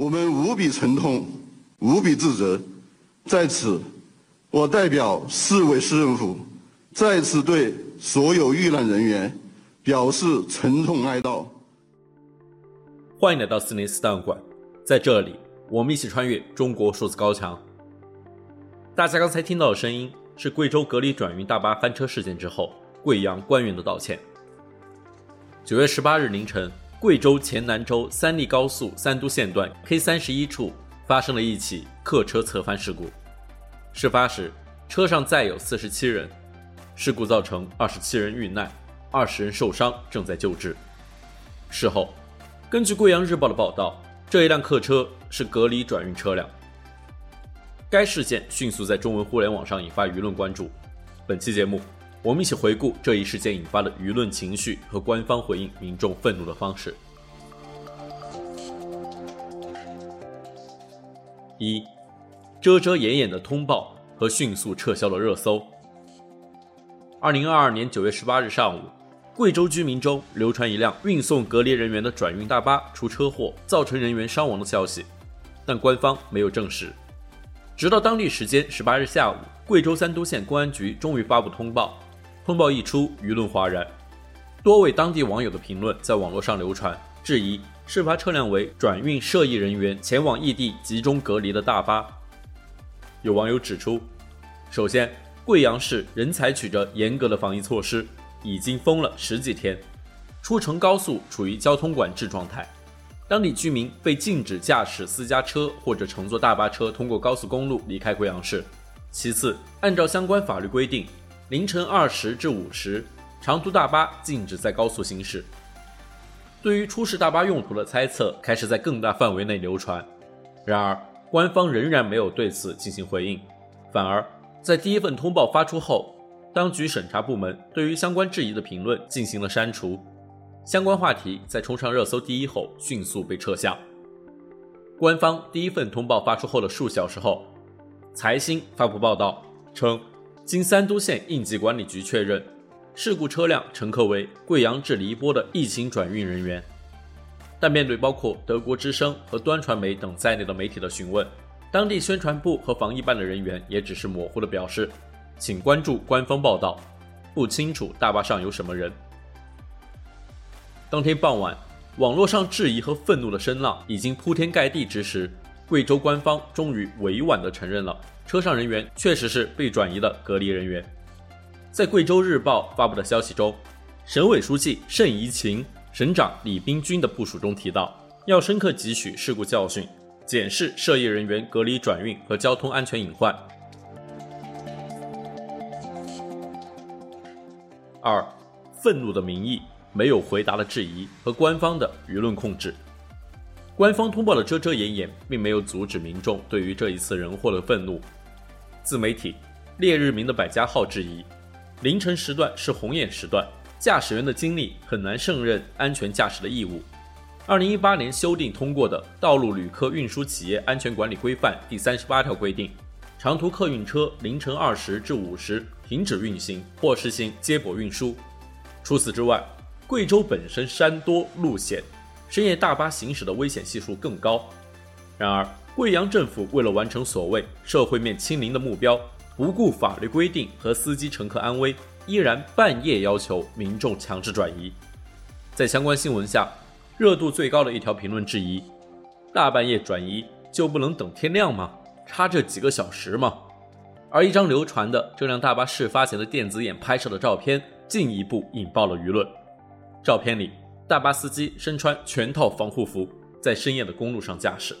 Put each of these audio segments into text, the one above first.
我们无比沉痛，无比自责。在此，我代表市委市政府再次对所有遇难人员表示沉痛哀悼。欢迎来到四零四档案馆，在这里，我们一起穿越中国数字高墙。大家刚才听到的声音是贵州隔离转运大巴翻车事件之后，贵阳官员的道歉。九月十八日凌晨，贵州黔南州三利高速三都线段 K 三十一处发生了一起客车侧翻事故。事发时，车上载有四十七人，事故造成二十七人遇难，二十人受伤，正在救治。事后，根据《贵阳日报》的报道，这一辆客车是隔离转运车辆。该事件迅速在中文互联网上引发舆论关注。本期节目，我们一起回顾这一事件引发的舆论情绪和官方回应民众愤怒的方式。一，遮遮掩掩的通报和迅速撤销了热搜。二零二二年九月十八日上午，贵州居民中流传一辆运送隔离人员的转运大巴出车祸，造成人员伤亡的消息，但官方没有证实。直到当地时间十八日下午，贵州三都县公安局终于发布通报。通报一出，舆论哗然，多位当地网友的评论在网络上流传，质疑事发车辆为转运涉疫人员前往异地集中隔离的大巴。有网友指出，首先，贵阳市仍采取着严格的防疫措施，已经封了十几天，出城高速处于交通管制状态。当地居民被禁止驾驶私家车或者乘坐大巴车通过高速公路离开贵阳市。其次，按照相关法律规定，凌晨二时至五时，长途大巴禁止在高速行驶。对于出事大巴用途的猜测开始在更大范围内流传。然而，官方仍然没有对此进行回应，反而在第一份通报发出后，当局审查部门对于相关质疑的评论进行了删除。相关话题在冲上热搜第一后迅速被撤下。官方第一份通报发出后的数小时后，财新发布报道称，经三都县应急管理局确认，事故车辆乘客为贵阳至宁波的疫情转运人员。但面对包括德国之声和端传媒等在内的媒体的询问，当地宣传部和防疫办的人员也只是模糊地表示，请关注官方报道，不清楚大巴上有什么人。当天傍晚，网络上质疑和愤怒的声浪已经铺天盖地之时，贵州官方终于委婉地承认了车上人员确实是被转移的隔离人员。在贵州日报发布的消息中，省委书记盛宜勤、省长李冰军的部署中提到，要深刻汲取事故教训，检视涉疫人员隔离转运和交通安全隐患。二，愤怒的民意。没有回答的质疑和官方的舆论控制，官方通报的遮遮掩掩，并没有阻止民众对于这一次人祸的愤怒。自媒体烈日明的百家号质疑，凌晨时段是红眼时段，驾驶员的精力很难胜任安全驾驶的义务。二零一八年修订通过的《道路旅客运输企业安全管理规范》第三十八条规定，长途客运车凌晨二时至五时停止运行或实行接驳运输。除此之外，贵州本身山多路险，深夜大巴行驶的危险系数更高。然而，贵阳政府为了完成所谓社会面清零的目标，不顾法律规定和司机乘客安危，依然半夜要求民众强制转移。在相关新闻下，热度最高的一条评论质疑：大半夜转移就不能等天亮吗？差这几个小时吗？而一张流传的这辆大巴事发前的电子眼拍摄的照片，进一步引爆了舆论。照片里，大巴司机身穿全套防护服，在深夜的公路上驾驶。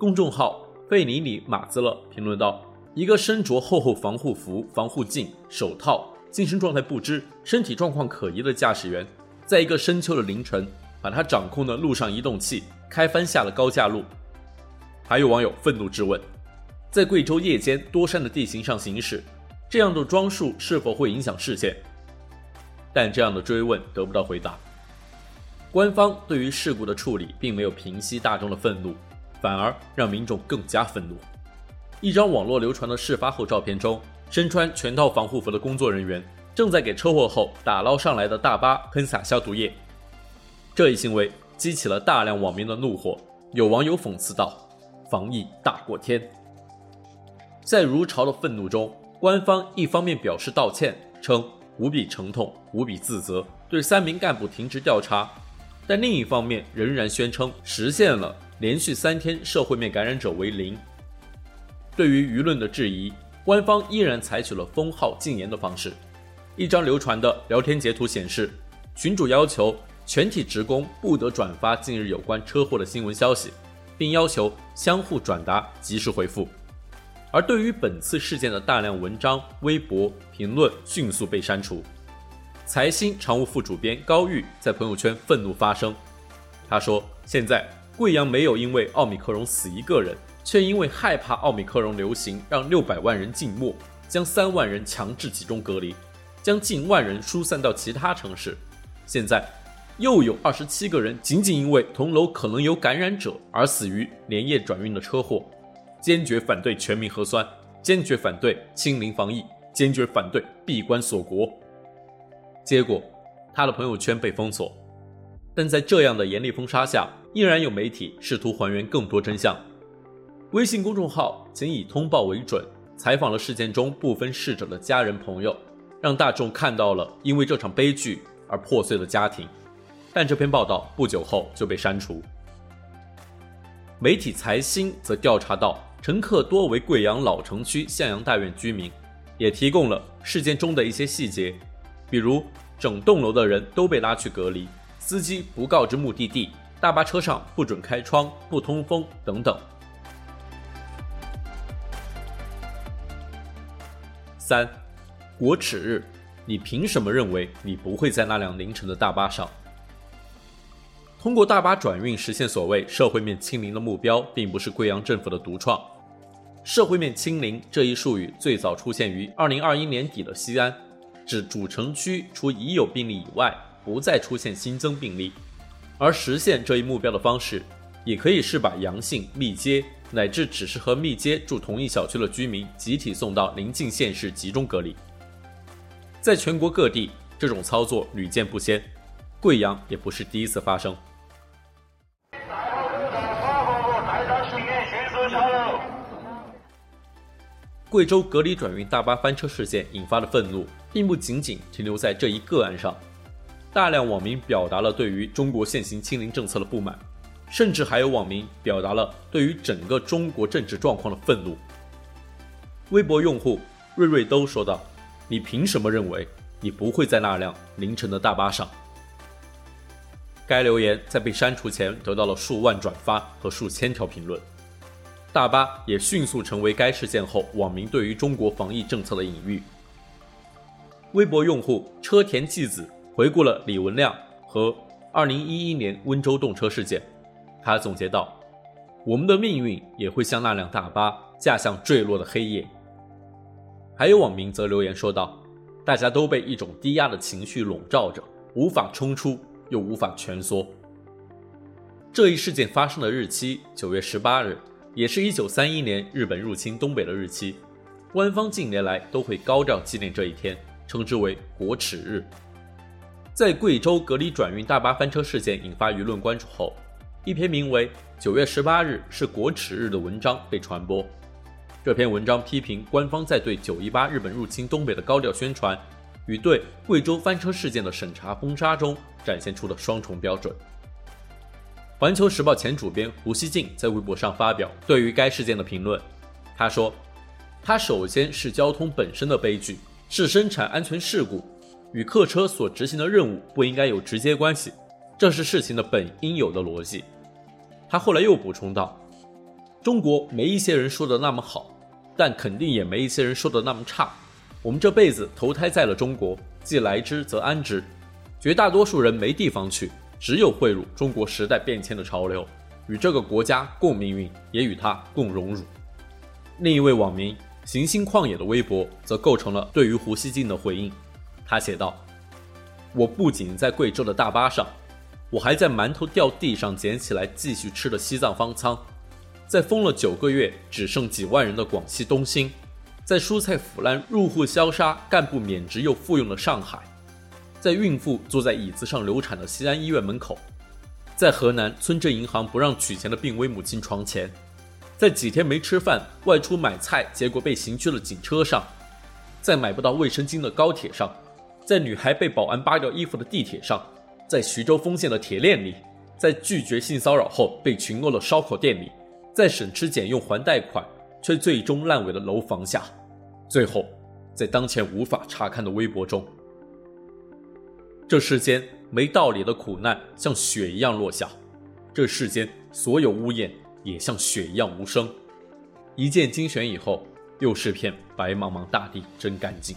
公众号“费尼里马兹勒”评论道：“一个身着厚厚防护服、防护镜、手套、精神状态不知、身体状况可疑的驾驶员，在一个深秋的凌晨，把他掌控的陆上移动器开翻下了高架路。”还有网友愤怒质问：“在贵州夜间多山的地形上行驶，这样的装束是否会影响视线？”但这样的追问得不到回答。官方对于事故的处理并没有平息大众的愤怒，反而让民众更加愤怒。一张网络流传的事发后照片中，身穿全套防护服的工作人员正在给车祸后打捞上来的大巴喷洒消毒液。这一行为激起了大量网民的怒火，有网友讽刺道：“防疫大过天。”在如潮的愤怒中，官方一方面表示道歉，称无比沉痛、无比自责，对三名干部停职调查；但另一方面仍然宣称实现了连续三天社会面感染者为零。对于舆论的质疑，官方依然采取了封号禁言的方式。一张流传的聊天截图显示，群主要求。全体职工不得转发近日有关车祸的新闻消息，并要求相互转达、及时回复。而对于本次事件的大量文章、微博评论迅速被删除。财新常务副主编高玉在朋友圈愤怒发声，他说：“现在贵阳没有因为奥密克戎死一个人，却因为害怕奥密克戎流行，让六百万人静默，将三万人强制集中隔离，将近万人疏散到其他城市。现在。”又有二十七个人仅仅因为同楼可能有感染者而死于连夜转运的车祸，坚决反对全民核酸，坚决反对清零防疫，坚决反对闭关锁国。结果，他的朋友圈被封锁，但在这样的严厉封杀下，依然有媒体试图还原更多真相。微信公众号仅以通报为准，采访了事件中部分逝者的家人朋友，让大众看到了因为这场悲剧而破碎的家庭。但这篇报道不久后就被删除。媒体财新则调查到，乘客多为贵阳老城区向阳大院居民，也提供了事件中的一些细节，比如整栋楼的人都被拉去隔离，司机不告知目的地，大巴车上不准开窗、不通风等等。三，国耻日，你凭什么认为你不会在那辆凌晨的大巴上？通过大巴转运实现所谓社会面清零的目标，并不是贵阳政府的独创。社会面清零这一术语最早出现于2021年底的西安，指主城区除已有病例以外，不再出现新增病例。而实现这一目标的方式，也可以是把阳性密接乃至只是和密接住同一小区的居民集体送到邻近县市集中隔离。在全国各地，这种操作屡见不鲜，贵阳也不是第一次发生。贵州隔离转运大巴翻车事件引发的愤怒，并不仅仅停留在这一个案上，大量网民表达了对于中国现行清零政策的不满，甚至还有网民表达了对于整个中国政治状况的愤怒。微博用户瑞瑞都说道：“你凭什么认为你不会在那辆凌晨的大巴上？”该留言在被删除前得到了数万转发和数千条评论。大巴也迅速成为该事件后网民对于中国防疫政策的隐喻。微博用户车田纪子回顾了李文亮和2011年温州动车事件，他总结道：“我们的命运也会像那辆大巴驾向坠落的黑夜。”还有网民则留言说道：“大家都被一种低压的情绪笼罩着，无法冲出，又无法蜷缩。”这一事件发生的日期：九月十八日。也是一九三一年日本入侵东北的日期，官方近年来都会高调纪念这一天，称之为国耻日。在贵州隔离转运大巴翻车事件引发舆论关注后，一篇名为《九月十八日是国耻日》的文章被传播。这篇文章批评官方在对九一八日本入侵东北的高调宣传，与对贵州翻车事件的审查封杀中展现出的双重标准。环球时报前主编胡锡进在微博上发表对于该事件的评论，他说：“它首先是交通本身的悲剧，是生产安全事故，与客车所执行的任务不应该有直接关系，这是事情的本应有的逻辑。”他后来又补充道：“中国没一些人说的那么好，但肯定也没一些人说的那么差。我们这辈子投胎在了中国，既来之则安之，绝大多数人没地方去。”只有汇入中国时代变迁的潮流，与这个国家共命运，也与它共荣辱。另一位网民行星旷野的微博则构成了对于胡锡进的回应。他写道：“我不仅在贵州的大巴上，我还在馒头掉地上捡起来继续吃的西藏方舱，在封了九个月只剩几万人的广西东兴，在蔬菜腐烂、入户消杀、干部免职又复用的上海。”在孕妇坐在椅子上流产的西安医院门口，在河南村镇银行不让取钱的病危母亲床前，在几天没吃饭、外出买菜结果被刑拘的警车上，在买不到卫生巾的高铁上，在女孩被保安扒掉衣服的地铁上，在徐州丰县的铁链里，在拒绝性骚扰后被群殴的烧烤店里，在省吃俭用还贷款却最终烂尾的楼房下，最后，在当前无法查看的微博中，这世间。没道理的苦难像雪一样落下，这世间所有污艳也像雪一样无声。一键精选以后，又是片白茫茫大地真干净。